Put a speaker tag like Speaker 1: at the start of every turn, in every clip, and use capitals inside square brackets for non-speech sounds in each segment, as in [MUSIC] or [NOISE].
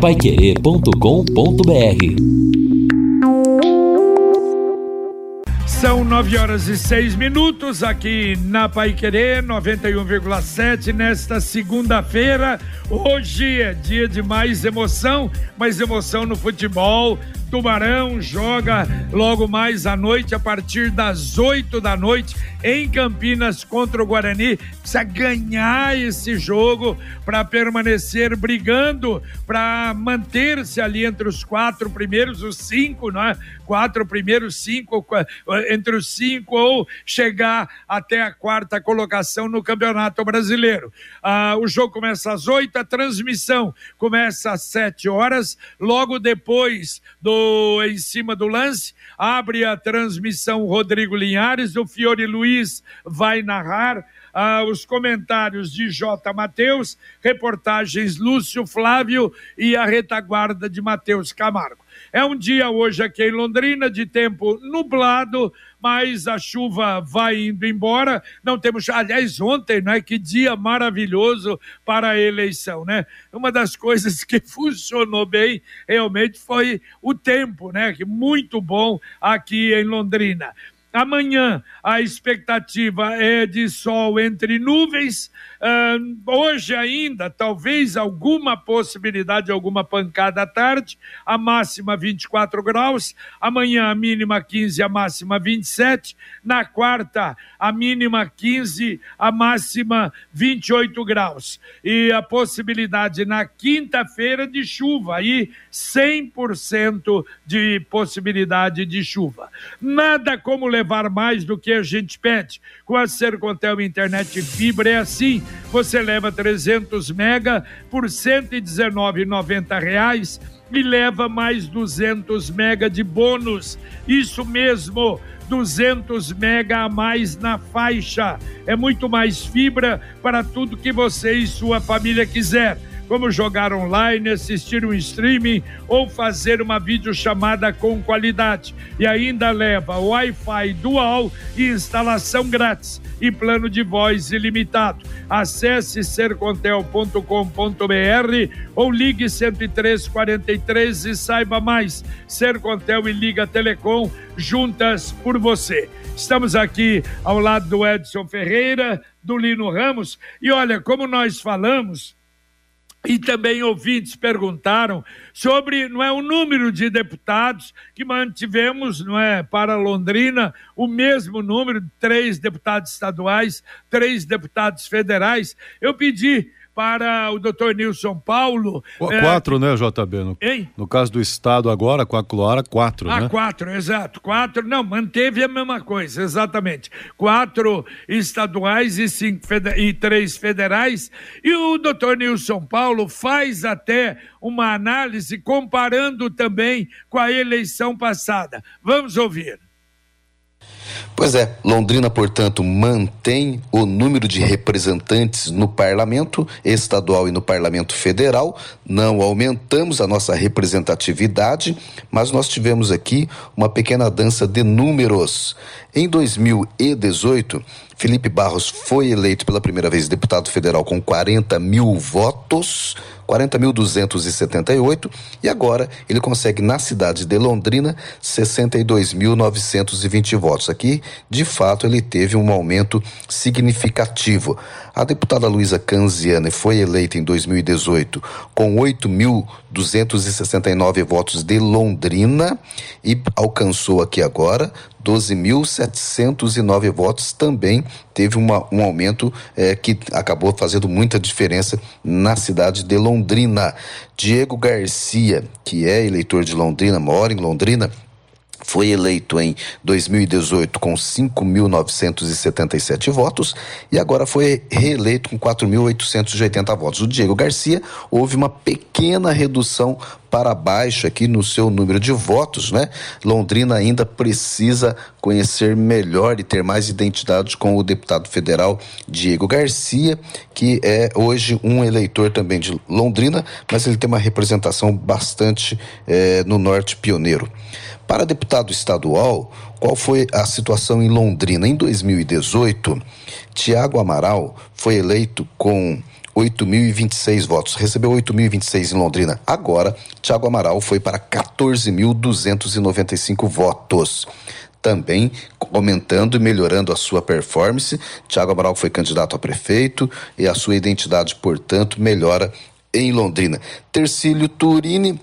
Speaker 1: paiquerê.com.br
Speaker 2: São nove horas e seis minutos aqui na Pai Querer 91,7 nesta segunda-feira. Hoje é dia de mais emoção, mais emoção no futebol, Tubarão joga logo mais à noite, a partir das 8 da noite, em Campinas contra o Guarani. Precisa ganhar esse jogo para permanecer brigando, para manter-se ali entre os quatro primeiros, os cinco, não é? Quatro primeiros, cinco, entre os cinco, ou chegar até a quarta colocação no Campeonato Brasileiro. Ah, o jogo começa às oito, a transmissão começa às sete horas, logo depois do em cima do lance, abre a transmissão Rodrigo Linhares, o Fiore Luiz vai narrar. Ah, os comentários de J. Matheus, reportagens Lúcio Flávio e a retaguarda de Matheus Camargo. É um dia hoje aqui em Londrina de tempo nublado, mas a chuva vai indo embora. Não temos, aliás, ontem, né? Que dia maravilhoso para a eleição, né? Uma das coisas [LAUGHS] que funcionou bem realmente foi o tempo, né? Que muito bom aqui em Londrina. Amanhã a expectativa é de sol entre nuvens. Uh, hoje ainda, talvez alguma possibilidade de alguma pancada à tarde. A máxima 24 graus. Amanhã a mínima 15, a máxima 27. Na quarta, a mínima 15, a máxima 28 graus. E a possibilidade na quinta-feira de chuva. Aí 100% de possibilidade de chuva. Nada como levar mais do que a gente pede. Com a Sercontel Internet Fibra é assim, você leva 300 mega por 119,90 reais e leva mais 200 mega de bônus. Isso mesmo, 200 mega a mais na faixa. É muito mais fibra para tudo que você e sua família quiser como jogar online, assistir um streaming ou fazer uma videochamada com qualidade. E ainda leva Wi-Fi dual e instalação grátis e plano de voz ilimitado. Acesse sercontel.com.br ou ligue 10343 e saiba mais. Sercontel e Liga Telecom juntas por você. Estamos aqui ao lado do Edson Ferreira, do Lino Ramos, e olha, como nós falamos, e também ouvintes perguntaram sobre não é o número de deputados que mantivemos não é para Londrina o mesmo número três deputados estaduais três deputados federais. Eu pedi para o doutor Nilson Paulo.
Speaker 3: É, quatro, né, JB? No, hein? no caso do Estado agora, com a Cloara, quatro,
Speaker 2: ah,
Speaker 3: né?
Speaker 2: quatro, exato. Quatro, não, manteve a mesma coisa, exatamente. Quatro estaduais e, cinco e três federais. E o doutor Nilson Paulo faz até uma análise comparando também com a eleição passada. Vamos ouvir.
Speaker 4: Pois é, Londrina, portanto, mantém o número de representantes no parlamento estadual e no parlamento federal. Não aumentamos a nossa representatividade, mas nós tivemos aqui uma pequena dança de números. Em 2018, Felipe Barros foi eleito pela primeira vez deputado federal com 40 mil votos. 40.278 e agora ele consegue na cidade de Londrina 62.920 votos. Aqui, de fato, ele teve um aumento significativo. A deputada Luísa Canziane foi eleita em 2018 com 8.269 votos de Londrina e alcançou aqui agora 12.709 votos também teve uma, um aumento é, que acabou fazendo muita diferença na cidade de Londrina. Diego Garcia, que é eleitor de Londrina, mora em Londrina, foi eleito em 2018 com 5.977 votos e agora foi reeleito com 4.880 votos. O Diego Garcia houve uma pequena redução para baixo aqui no seu número de votos, né? Londrina ainda precisa conhecer melhor e ter mais identidade com o deputado federal Diego Garcia, que é hoje um eleitor também de Londrina, mas ele tem uma representação bastante eh, no norte pioneiro. Para deputado estadual, qual foi a situação em Londrina? Em 2018, Tiago Amaral foi eleito com 8.026 votos. Recebeu 8.026 em Londrina. Agora, Tiago Amaral foi para 14.295 votos também aumentando e melhorando a sua performance. Tiago Amaral foi candidato a prefeito e a sua identidade, portanto, melhora em Londrina. Tercílio Turini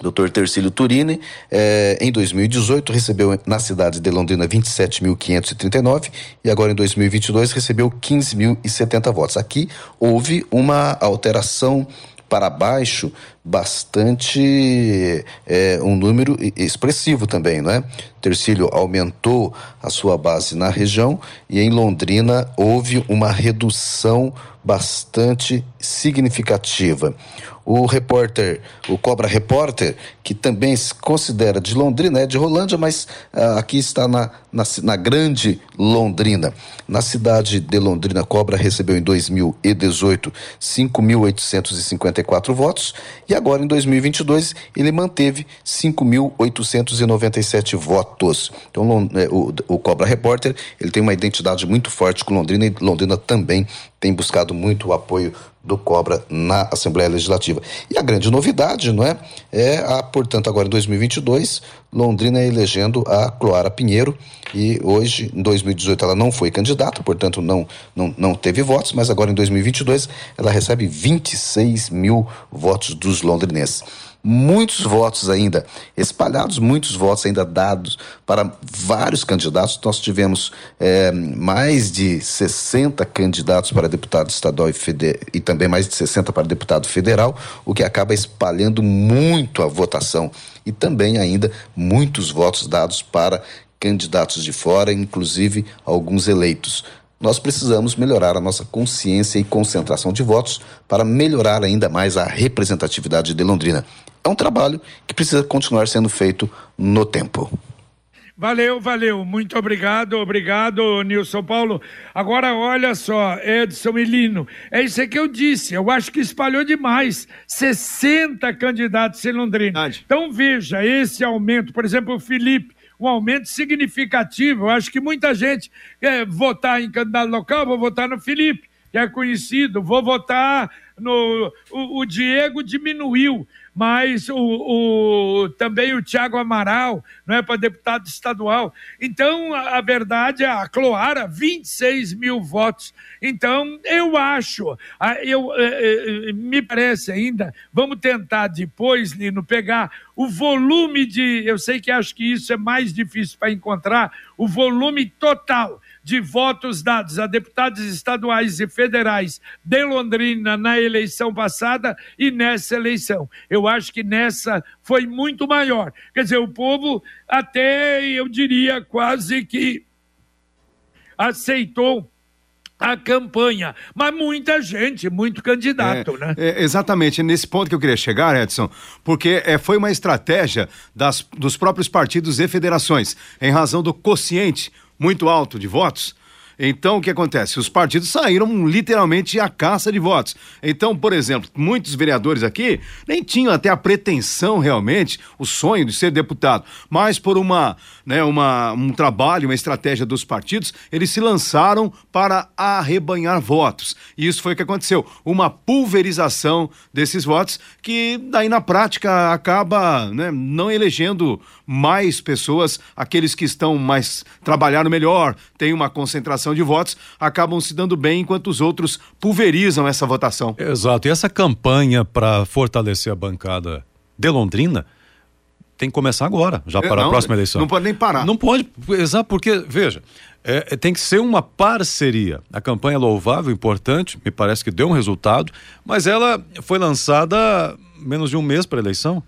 Speaker 4: Dr. Tercílio Turini, eh, em 2018, recebeu na cidade de Londrina 27.539 e agora em 2022 recebeu 15.070 votos. Aqui houve uma alteração para baixo bastante é, um número expressivo também, não é? Tercílio aumentou a sua base na região e em Londrina houve uma redução bastante significativa. O repórter, o Cobra Repórter, que também se considera de Londrina, é de Rolândia, mas uh, aqui está na, na, na, grande Londrina. Na cidade de Londrina, Cobra recebeu em 2018 5.854 votos e agora em 2022 ele manteve 5.897 votos. Então é, o, o Cobra Repórter ele tem uma identidade muito forte com Londrina e Londrina também tem buscado muito o apoio do Cobra na Assembleia Legislativa. E a grande novidade, não é? É a, portanto, agora em 2022, Londrina elegendo a Cloara Pinheiro e hoje, em 2018, ela não foi candidata, portanto, não, não, não teve votos, mas agora em 2022 ela recebe 26 mil votos dos londrinenses muitos votos ainda espalhados, muitos votos ainda dados para vários candidatos. Nós tivemos é, mais de 60 candidatos para deputado estadual e, feder... e também mais de 60 para deputado federal, o que acaba espalhando muito a votação e também ainda muitos votos dados para candidatos de fora, inclusive alguns eleitos. Nós precisamos melhorar a nossa consciência e concentração de votos para melhorar ainda mais a representatividade de Londrina é um trabalho que precisa continuar sendo feito no tempo.
Speaker 2: Valeu, valeu. Muito obrigado, obrigado, Nilson Paulo. Agora, olha só, Edson e Lino, é isso que eu disse. Eu acho que espalhou demais. 60 candidatos em Londrina. Então, veja, esse aumento, por exemplo, o Felipe, um aumento significativo. Eu acho que muita gente quer votar em candidato local, vou votar no Felipe, que é conhecido, vou votar no. O, o Diego diminuiu mas o, o também o Tiago Amaral, não é para deputado estadual. Então, a, a, verdade é a Cloara, 26 mil votos. Então, eu acho, eu, é, é, me parece ainda, vamos tentar depois, Lino, pegar o volume de, eu sei que acho que isso é mais difícil para encontrar, o volume total de votos dados a deputados estaduais e federais de Londrina na eleição passada e nessa eleição. Eu acho que nessa foi muito maior. Quer dizer, o povo até, eu diria, quase que aceitou a campanha, mas muita gente, muito candidato,
Speaker 3: é,
Speaker 2: né?
Speaker 3: É, exatamente, nesse ponto que eu queria chegar, Edson, porque é, foi uma estratégia das, dos próprios partidos e federações, em razão do quociente muito alto de votos, então, o que acontece? Os partidos saíram literalmente à caça de votos. Então, por exemplo, muitos vereadores aqui nem tinham até a pretensão realmente, o sonho de ser deputado, mas por uma, né, uma, um trabalho, uma estratégia dos partidos, eles se lançaram para arrebanhar votos. E isso foi o que aconteceu. Uma pulverização desses votos que daí na prática acaba né, não elegendo mais pessoas, aqueles que estão mais trabalhando melhor, têm uma concentração de votos, acabam se dando bem, enquanto os outros pulverizam essa votação.
Speaker 5: Exato. E essa campanha para fortalecer a bancada de Londrina tem que começar agora, já para não, a próxima eleição.
Speaker 3: Não pode nem parar.
Speaker 5: Não pode, exato, porque, veja, é, tem que ser uma parceria. A campanha é louvável, importante, me parece que deu um resultado, mas ela foi lançada menos de um mês para a eleição.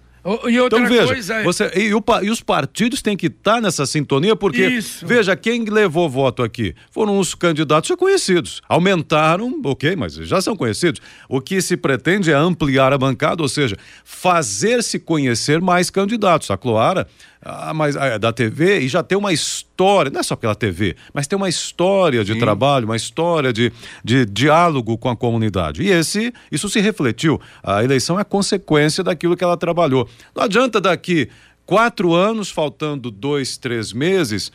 Speaker 2: E outra então veja, coisa
Speaker 5: é... você, e, o, e, os partidos têm que estar tá nessa sintonia, porque, Isso. veja, quem levou voto aqui foram os candidatos já conhecidos. Aumentaram, ok, mas já são conhecidos. O que se pretende é ampliar a bancada, ou seja, fazer-se conhecer mais candidatos. A Cloara ah, mas, ah, da TV e já tem uma história, não é só pela TV, mas tem uma história de Sim. trabalho, uma história de, de diálogo com a comunidade. E esse, isso se refletiu. A eleição é consequência daquilo que ela trabalhou. Não adianta daqui quatro anos, faltando dois, três meses,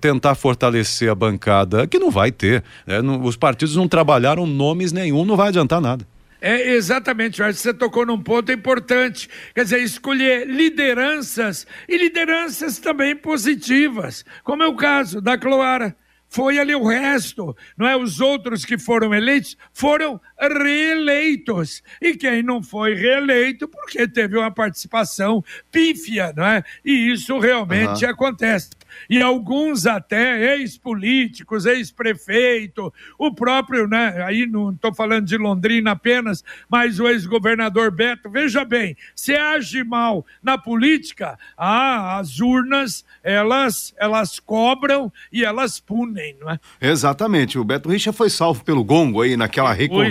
Speaker 5: tentar fortalecer a bancada, que não vai ter. Né? Os partidos não trabalharam nomes nenhum, não vai adiantar nada.
Speaker 2: É, exatamente, que você tocou num ponto importante. Quer dizer, escolher lideranças e lideranças também positivas, como é o caso da Cloara foi ali o resto, não é? Os outros que foram eleitos foram reeleitos. E quem não foi reeleito, porque teve uma participação pífia, não é? E isso realmente uhum. acontece e alguns até ex-políticos, ex-prefeito, o próprio, né? Aí não estou falando de Londrina apenas, mas o ex-governador Beto. Veja bem, se age mal na política, ah, as urnas elas elas cobram e elas punem, não é?
Speaker 3: Exatamente. O Beto Richa foi salvo pelo gongo aí naquela recontagem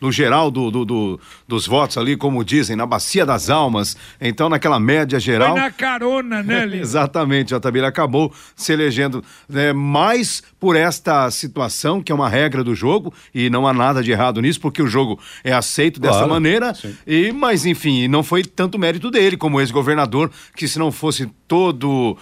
Speaker 3: no geral do, do, do, dos votos ali, como dizem, na bacia das almas. Então, naquela média geral. Foi
Speaker 2: na carona, né, [LAUGHS] Lili?
Speaker 3: Exatamente, Otabira acabou se elegendo né, mais por esta situação, que é uma regra do jogo, e não há nada de errado nisso, porque o jogo é aceito claro, dessa maneira. E, mas, enfim, não foi tanto mérito dele como ex-governador, que se não fosse todo,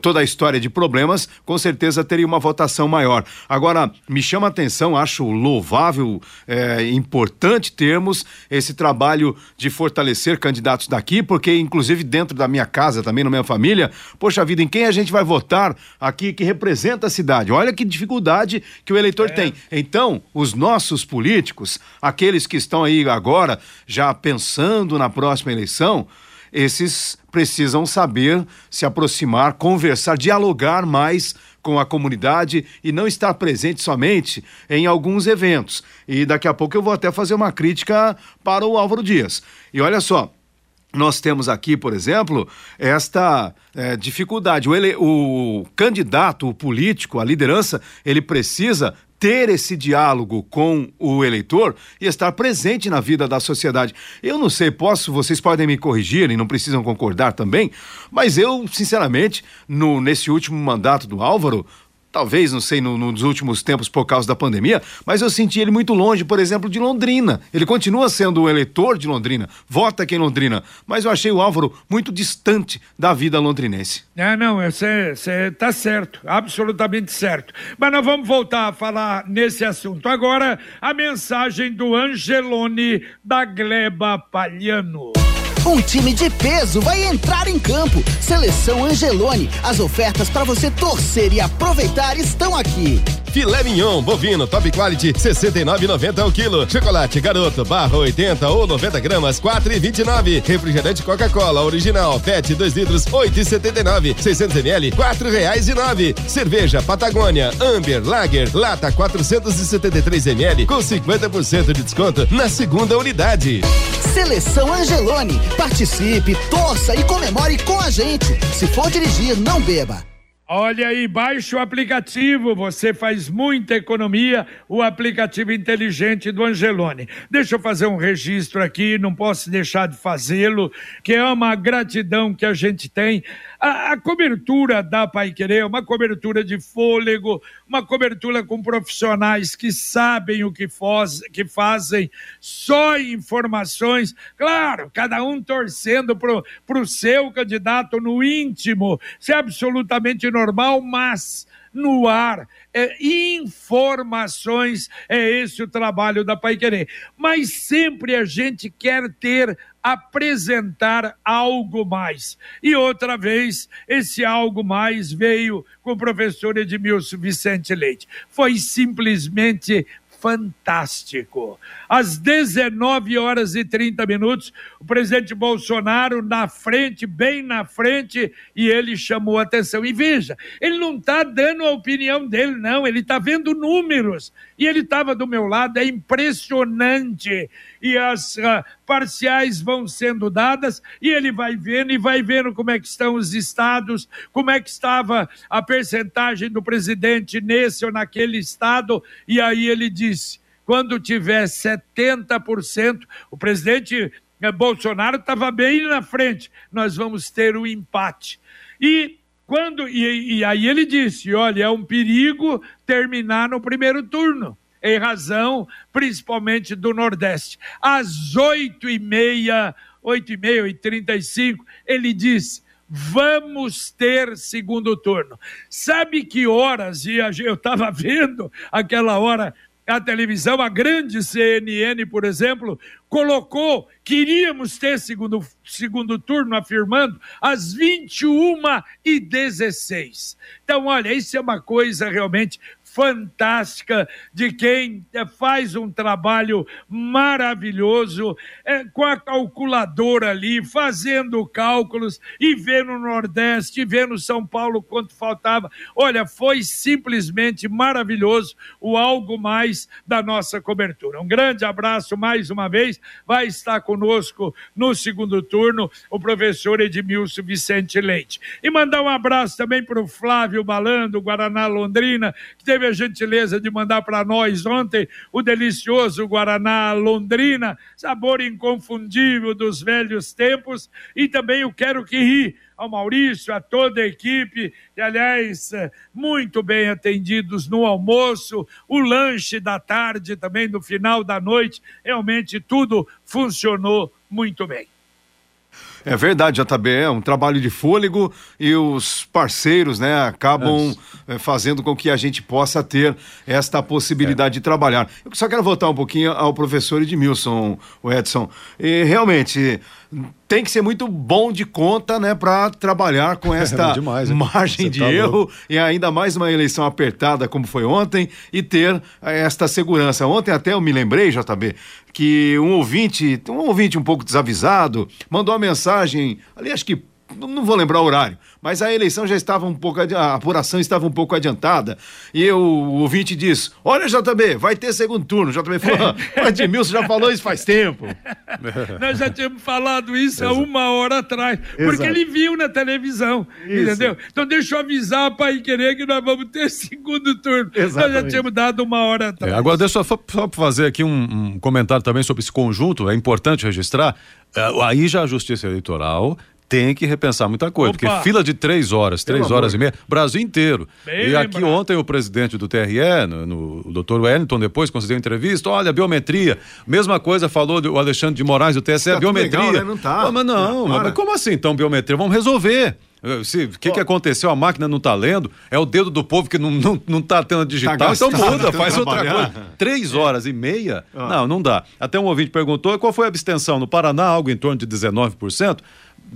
Speaker 3: toda a história de problemas, com certeza teria uma votação maior. Agora, me chama a atenção, acho louvável, é, importante termos esse trabalho de fortalecer candidatos daqui, porque, inclusive, dentro da minha casa, também na minha família, poxa vida, em quem a gente vai votar aqui que representa a cidade? Olha que dificuldade que o eleitor é. tem. Então, os nossos políticos, aqueles que estão aí agora já pensando na próxima eleição, esses precisam saber se aproximar, conversar, dialogar mais com a comunidade e não estar presente somente em alguns eventos. E daqui a pouco eu vou até fazer uma crítica para o Álvaro Dias. E olha só, nós temos aqui, por exemplo, esta é, dificuldade. O, ele, o candidato, o político, a liderança, ele precisa ter esse diálogo com o eleitor e estar presente na vida da sociedade. Eu não sei, posso, vocês podem me corrigir e não precisam concordar também, mas eu, sinceramente, no, nesse último mandato do Álvaro, talvez, não sei, no, nos últimos tempos por causa da pandemia, mas eu senti ele muito longe, por exemplo, de Londrina. Ele continua sendo o eleitor de Londrina, vota aqui em Londrina, mas eu achei o Álvaro muito distante da vida londrinense.
Speaker 2: É, não, você está certo, absolutamente certo. Mas nós vamos voltar a falar nesse assunto. Agora, a mensagem do Angelone da Gleba Palhano.
Speaker 6: Um time de peso vai entrar em campo. Seleção Angelone. As ofertas para você torcer e aproveitar estão aqui.
Speaker 7: Filé mignon bovino top quality 69,90 o quilo. Chocolate garoto barra 80 ou 90 gramas 4,29. Refrigerante Coca-Cola original PET 2 litros 8,79. 600 ml 4 reais e 9. Cerveja Patagônia Amber Lager lata 473 ml com 50% de desconto na segunda unidade.
Speaker 6: Seleção Angelone. Participe, torça e comemore com a gente. Se for dirigir, não beba.
Speaker 2: Olha aí, baixe o aplicativo, você faz muita economia, o aplicativo inteligente do Angelone. Deixa eu fazer um registro aqui, não posso deixar de fazê-lo, que é uma gratidão que a gente tem a, a cobertura da Pai Querer é uma cobertura de fôlego, uma cobertura com profissionais que sabem o que, faz, que fazem, só informações, claro, cada um torcendo para o seu candidato no íntimo, isso é absolutamente normal, mas no ar. É, informações, é esse o trabalho da Pai Querer. Mas sempre a gente quer ter apresentar algo mais. E outra vez, esse algo mais veio com o professor Edmilson Vicente Leite. Foi simplesmente fantástico. Às 19 horas e 30 minutos, o presidente Bolsonaro na frente, bem na frente, e ele chamou atenção. E veja, ele não está dando a opinião dele, não, ele está vendo números. E ele estava do meu lado, é impressionante. E as uh, parciais vão sendo dadas, e ele vai vendo e vai vendo como é que estão os estados, como é que estava a percentagem do presidente nesse ou naquele estado, e aí ele disse: quando tiver 70%, o presidente eh, Bolsonaro estava bem na frente, nós vamos ter o um empate. E quando e, e aí ele disse, olha, é um perigo terminar no primeiro turno em razão principalmente do Nordeste. Às oito e meia, oito e meia e trinta e cinco, ele disse, vamos ter segundo turno. Sabe que horas, e eu estava [LAUGHS] vendo aquela hora a televisão, a grande CNN, por exemplo, colocou que iríamos ter segundo, segundo turno, afirmando, às 21 e 16. Então, olha, isso é uma coisa realmente fantástica de quem faz um trabalho maravilhoso é, com a calculadora ali, fazendo cálculos e vendo o Nordeste, vendo São Paulo quanto faltava. Olha, foi simplesmente maravilhoso o algo mais da nossa cobertura. Um grande abraço mais uma vez. Vai estar conosco no segundo turno o professor Edmilson Vicente Leite. E mandar um abraço também para o Flávio Balando, Guaraná Londrina, que teve a gentileza de mandar para nós ontem o delicioso Guaraná Londrina, sabor inconfundível dos velhos tempos, e também o Quero Que Ri, ao Maurício, a toda a equipe, e aliás, muito bem atendidos no almoço, o lanche da tarde também, no final da noite, realmente tudo funcionou muito bem.
Speaker 3: É verdade, JB, é um trabalho de fôlego e os parceiros, né, acabam é. fazendo com que a gente possa ter esta possibilidade é. de trabalhar. Eu só quero voltar um pouquinho ao professor Edmilson, o Edson. E realmente tem que ser muito bom de conta, né, para trabalhar com [LAUGHS] é esta é demais, margem de tá erro louco. e ainda mais uma eleição apertada como foi ontem e ter esta segurança. Ontem até eu me lembrei, JB, que um ouvinte, um ouvinte um pouco desavisado, mandou uma mensagem, ali acho que não vou lembrar o horário, mas a eleição já estava um pouco, a apuração estava um pouco adiantada. E eu, o ouvinte diz: Olha, JB, vai ter segundo turno. JB falou: O Edmilson já falou isso faz tempo. [LAUGHS]
Speaker 2: Nós já tínhamos falado isso há uma hora atrás, porque Exato. ele viu na televisão, isso. entendeu? Então deixa eu avisar para ir querer que nós vamos ter [LAUGHS] segundo turno. Exatamente. Nós já tínhamos dado uma hora atrás.
Speaker 5: É, agora, deixa eu só, só fazer aqui um, um comentário também sobre esse conjunto, é importante registrar. É, aí já a Justiça Eleitoral tem que repensar muita coisa. Opa. Porque fila de três horas, três Pelo horas amor. e meia, Brasil inteiro. Bem e aqui lembrado. ontem o presidente do TRE, no, no, o doutor Wellington, depois concedeu entrevista, olha, biometria. Mesma coisa falou o Alexandre de Moraes do TSE, tá biometria. Legal, né? Não tá. mas não, não mas como assim então biometria? Vamos resolver. O que, que aconteceu? A máquina não está lendo, é o dedo do povo que não, não, não tá tendo digital, tá então muda, faz outra coisa. Três horas e meia? Ah. Não, não dá. Até um ouvinte perguntou qual foi a abstenção. No Paraná, algo em torno de 19%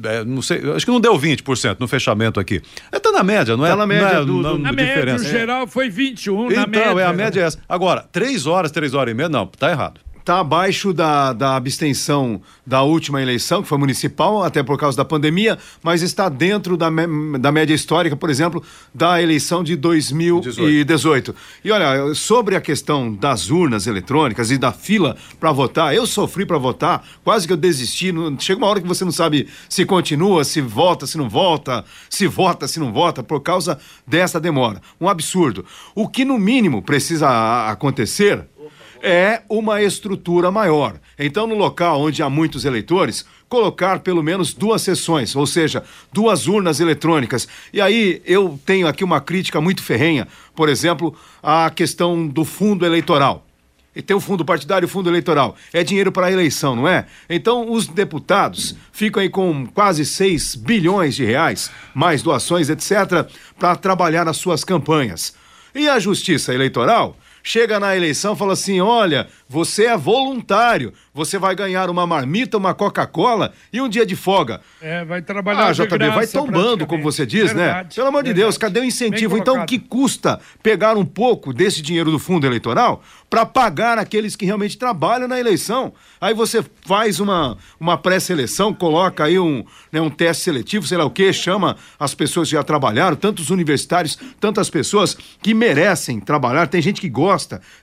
Speaker 5: é, não sei, acho que não deu 20% no fechamento aqui. É, tá na média, não é?
Speaker 2: Tá na média não é, do, do, na média, geral foi 21,
Speaker 5: então,
Speaker 2: na média. Então,
Speaker 5: é a média é essa. Agora, três horas, três horas e meia, não, tá errado
Speaker 3: está abaixo da, da abstenção da última eleição, que foi municipal, até por causa da pandemia, mas está dentro da, da média histórica, por exemplo, da eleição de 2018. 18. E olha, sobre a questão das urnas eletrônicas e da fila para votar, eu sofri para votar, quase que eu desisti. Chega uma hora que você não sabe se continua, se volta, se não volta, se vota, se não vota, por causa dessa demora. Um absurdo. O que, no mínimo, precisa acontecer é uma estrutura maior. Então, no local onde há muitos eleitores, colocar pelo menos duas sessões, ou seja, duas urnas eletrônicas. E aí eu tenho aqui uma crítica muito ferrenha, por exemplo, a questão do fundo eleitoral. E tem o fundo partidário e o fundo eleitoral. É dinheiro para a eleição, não é? Então, os deputados ficam aí com quase 6 bilhões de reais, mais doações, etc., para trabalhar nas suas campanhas. E a justiça eleitoral chega na eleição e fala assim: olha, você é voluntário, você vai ganhar uma marmita, uma Coca-Cola e um dia de folga.
Speaker 2: É, vai trabalhar. Ah,
Speaker 3: JB, vai tombando, como você diz, né? verdade, né? Pelo amor de Deus, cadê o incentivo? Então, que custa pegar um pouco desse dinheiro do fundo eleitoral para pagar aqueles que realmente trabalham na eleição? Aí você faz uma, uma pré-seleção, coloca aí um, né, um teste seletivo, sei lá o que, chama as pessoas que já trabalharam, tantos universitários, tantas pessoas que merecem trabalhar. Tem gente que gosta,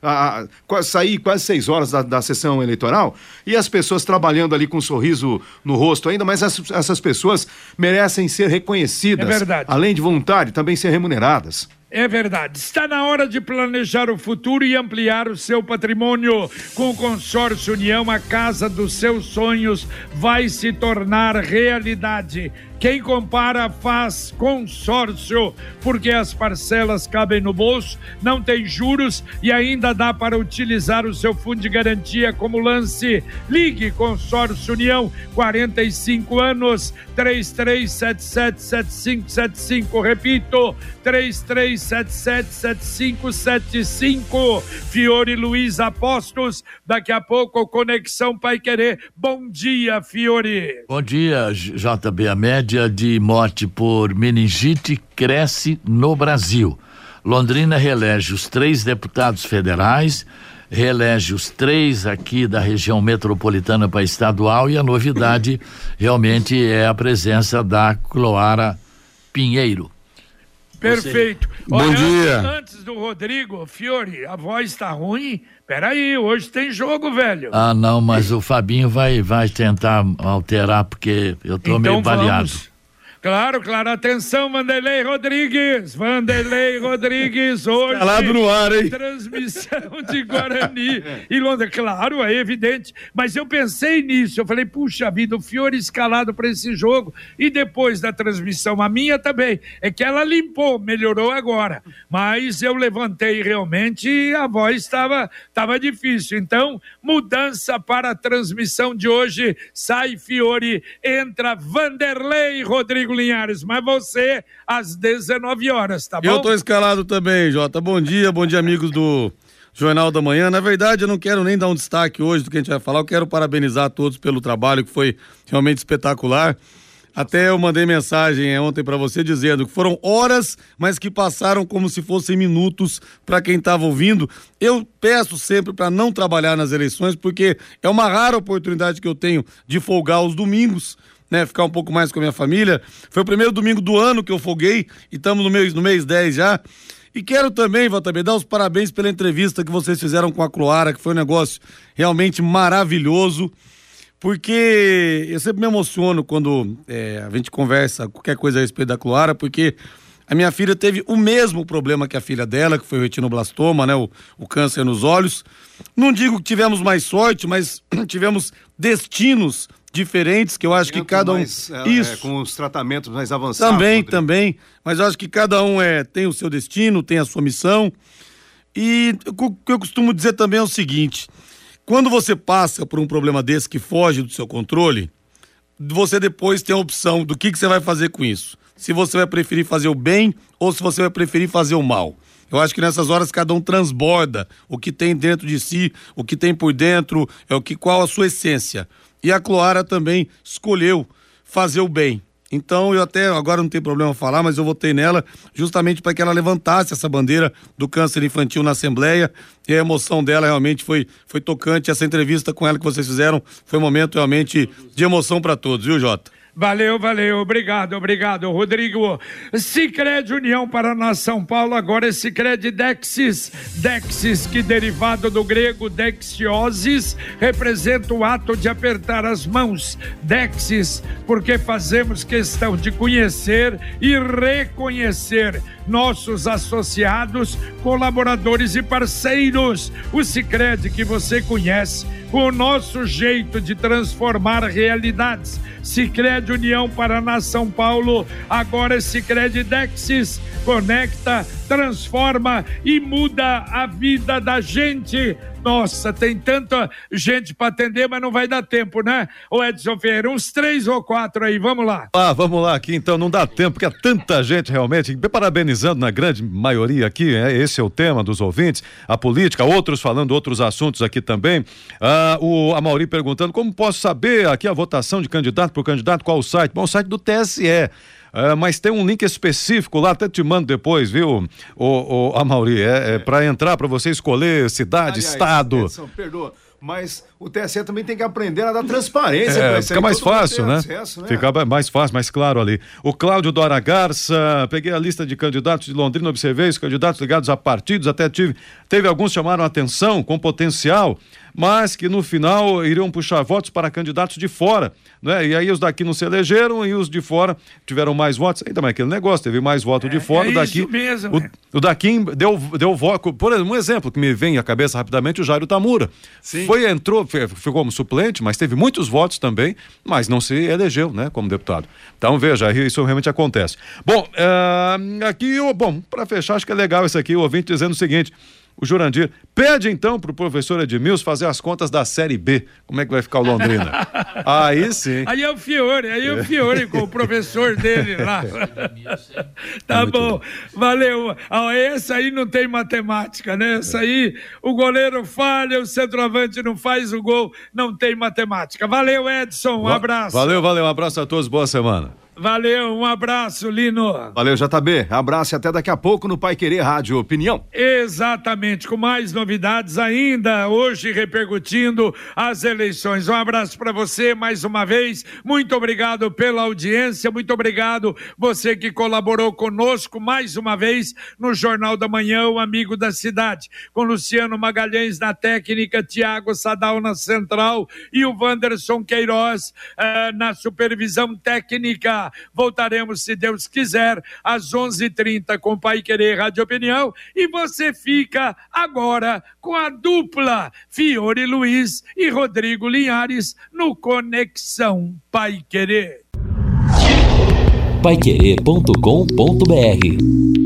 Speaker 3: a, a, sair quase seis horas da, da sessão eleitoral e as pessoas trabalhando ali com um sorriso no rosto ainda, mas essas, essas pessoas merecem ser reconhecidas. É verdade. Além de voluntário, também ser remuneradas.
Speaker 2: É verdade. Está na hora de planejar o futuro e ampliar o seu patrimônio. Com o consórcio União, a casa dos seus sonhos vai se tornar realidade. Quem compara faz consórcio, porque as parcelas cabem no bolso, não tem juros e ainda dá para utilizar o seu fundo de garantia como lance. Ligue Consórcio União, 45 anos, 33777575. Repito, 33 33777575. Fiore Luiz Apostos, daqui a pouco Conexão Pai Querer. Bom dia, Fiore.
Speaker 8: Bom dia, JB. A média de morte por meningite cresce no Brasil. Londrina reelege os três deputados federais, reelege os três aqui da região metropolitana para estadual e a novidade realmente é a presença da Cloara Pinheiro.
Speaker 2: Perfeito.
Speaker 5: Bom Olha, dia.
Speaker 2: Antes do Rodrigo, Fiore, a voz está ruim? Peraí, hoje tem jogo, velho.
Speaker 8: Ah, não, mas o Fabinho vai, vai tentar alterar porque eu tô então meio baleado. Vamos.
Speaker 2: Claro, claro. Atenção, Vanderlei Rodrigues. Vanderlei Rodrigues, hoje.
Speaker 5: Calado no ar, hein?
Speaker 2: Transmissão de Guarani e Londrina. Claro, é evidente. Mas eu pensei nisso. Eu falei, puxa vida, o Fiore escalado para esse jogo. E depois da transmissão, a minha também. É que ela limpou, melhorou agora. Mas eu levantei realmente e a voz estava tava difícil. Então, mudança para a transmissão de hoje. Sai Fiore, entra Vanderlei Rodrigues. Linhares, mas você às 19 horas, tá bom?
Speaker 5: Eu tô escalado também, Jota. Bom dia, bom dia, amigos do Jornal da Manhã. Na verdade, eu não quero nem dar um destaque hoje do que a gente vai falar, eu quero parabenizar a todos pelo trabalho que foi realmente espetacular. Até eu mandei mensagem ontem para você dizendo que foram horas, mas que passaram como se fossem minutos para quem estava ouvindo. Eu peço sempre para não trabalhar nas eleições, porque é uma rara oportunidade que eu tenho de folgar os domingos né, ficar um pouco mais com a minha família. Foi o primeiro domingo do ano que eu folguei e estamos no mês, no mês 10 já. E quero também, Valtamir, dar os parabéns pela entrevista que vocês fizeram com a Cloara, que foi um negócio realmente maravilhoso. Porque eu sempre me emociono quando é, a gente conversa qualquer coisa a respeito da Cloara, porque a minha filha teve o mesmo problema que a filha dela, que foi o retinoblastoma, né? O, o câncer nos olhos. Não digo que tivemos mais sorte, mas [CLEARS THROAT] tivemos destinos diferentes que eu acho que cada um mais,
Speaker 3: é, isso. é, com os tratamentos mais avançados
Speaker 5: também Rodrigo. também. Mas eu acho que cada um é tem o seu destino tem a sua missão. E o que eu costumo dizer também é o seguinte quando você passa por um problema desse que foge do seu controle você depois tem a opção do que, que você vai fazer com isso. Se você vai preferir fazer o bem ou se você vai preferir fazer o mal. Eu acho que nessas horas cada um transborda o que tem dentro de si, o que tem por dentro, é o que qual a sua essência. E a Cloara também escolheu fazer o bem. Então eu até agora não tem problema falar, mas eu votei nela justamente para que ela levantasse essa bandeira do câncer infantil na Assembleia. E a emoção dela realmente foi, foi tocante. Essa entrevista com ela que vocês fizeram foi um momento realmente de emoção para todos, viu, Jota?
Speaker 2: Valeu, valeu, obrigado, obrigado, Rodrigo. Cicred União Paraná São Paulo, agora é Cicred Dexis. Dexis, que derivado do grego dexiosis, representa o ato de apertar as mãos. Dexis, porque fazemos questão de conhecer e reconhecer nossos associados, colaboradores e parceiros. O Cicred que você conhece, com o nosso jeito de transformar realidades. Cicred União Paraná São Paulo, agora é Cicred Dexis, conecta, transforma e muda a vida da gente. Nossa, tem tanta gente para atender, mas não vai dar tempo, né? O Edson Ferreira, uns três ou quatro aí, vamos lá.
Speaker 5: Ah, vamos lá aqui, então, não dá tempo, porque é tanta gente realmente, parabenizando na grande maioria aqui, é, esse é o tema dos ouvintes, a política, outros falando outros assuntos aqui também. Ah, o Amauri perguntando como posso saber aqui a votação de candidato por candidato, qual o site? Bom, o site do TSE. Uh, mas tem um link específico lá, até te mando depois, viu, o, o Amauri? É, é para entrar, para você escolher cidade, Aliás, estado. Edson,
Speaker 3: perdoa mas o TSE também tem que aprender a dar transparência.
Speaker 5: É, fica mais fácil, né? Acesso, né? Fica mais fácil, mais claro ali. O Cláudio Dora Garça, peguei a lista de candidatos de Londrina, observei os candidatos ligados a partidos, até tive, teve alguns que chamaram atenção, com potencial, mas que no final iriam puxar votos para candidatos de fora, né? E aí os daqui não se elegeram e os de fora tiveram mais votos. Ainda mais aquele negócio, teve mais voto é, de fora. É o daqui,
Speaker 2: mesmo,
Speaker 5: o, o daqui deu, deu voto. Por exemplo, um exemplo que me vem à cabeça rapidamente, o Jairo Tamura. Sim. Foi, entrou, ficou como suplente, mas teve muitos votos também, mas não se elegeu, né, como deputado. Então, veja, isso realmente acontece. Bom, uh, aqui, bom, para fechar, acho que é legal isso aqui, o ouvinte dizendo o seguinte. O Jurandir. Pede então pro professor Edmilson fazer as contas da Série B. Como é que vai ficar o Londrina? [LAUGHS] aí sim.
Speaker 2: Aí é o Fiore, aí é o Fiore com o professor dele lá. [LAUGHS] tá Muito bom, valeu. Ah, esse aí não tem matemática, né? Esse aí o goleiro falha, o centroavante não faz o gol, não tem matemática. Valeu, Edson, um abraço.
Speaker 5: Valeu, valeu, um abraço a todos, boa semana.
Speaker 2: Valeu, um abraço, Lino.
Speaker 3: Valeu, JB. Abraço e até daqui a pouco no Pai Querer Rádio Opinião.
Speaker 2: Exatamente, com mais novidades ainda, hoje repercutindo as eleições. Um abraço para você mais uma vez. Muito obrigado pela audiência, muito obrigado você que colaborou conosco mais uma vez no Jornal da Manhã, o Amigo da Cidade, com Luciano Magalhães na técnica, Tiago Sadal na central e o Wanderson Queiroz uh, na supervisão técnica. Voltaremos, se Deus quiser, às 11:30 com Pai Querer Rádio Opinião e você fica agora com a dupla Fiore Luiz e Rodrigo Linhares no Conexão Pai Querer.
Speaker 1: Paiquerê.com.br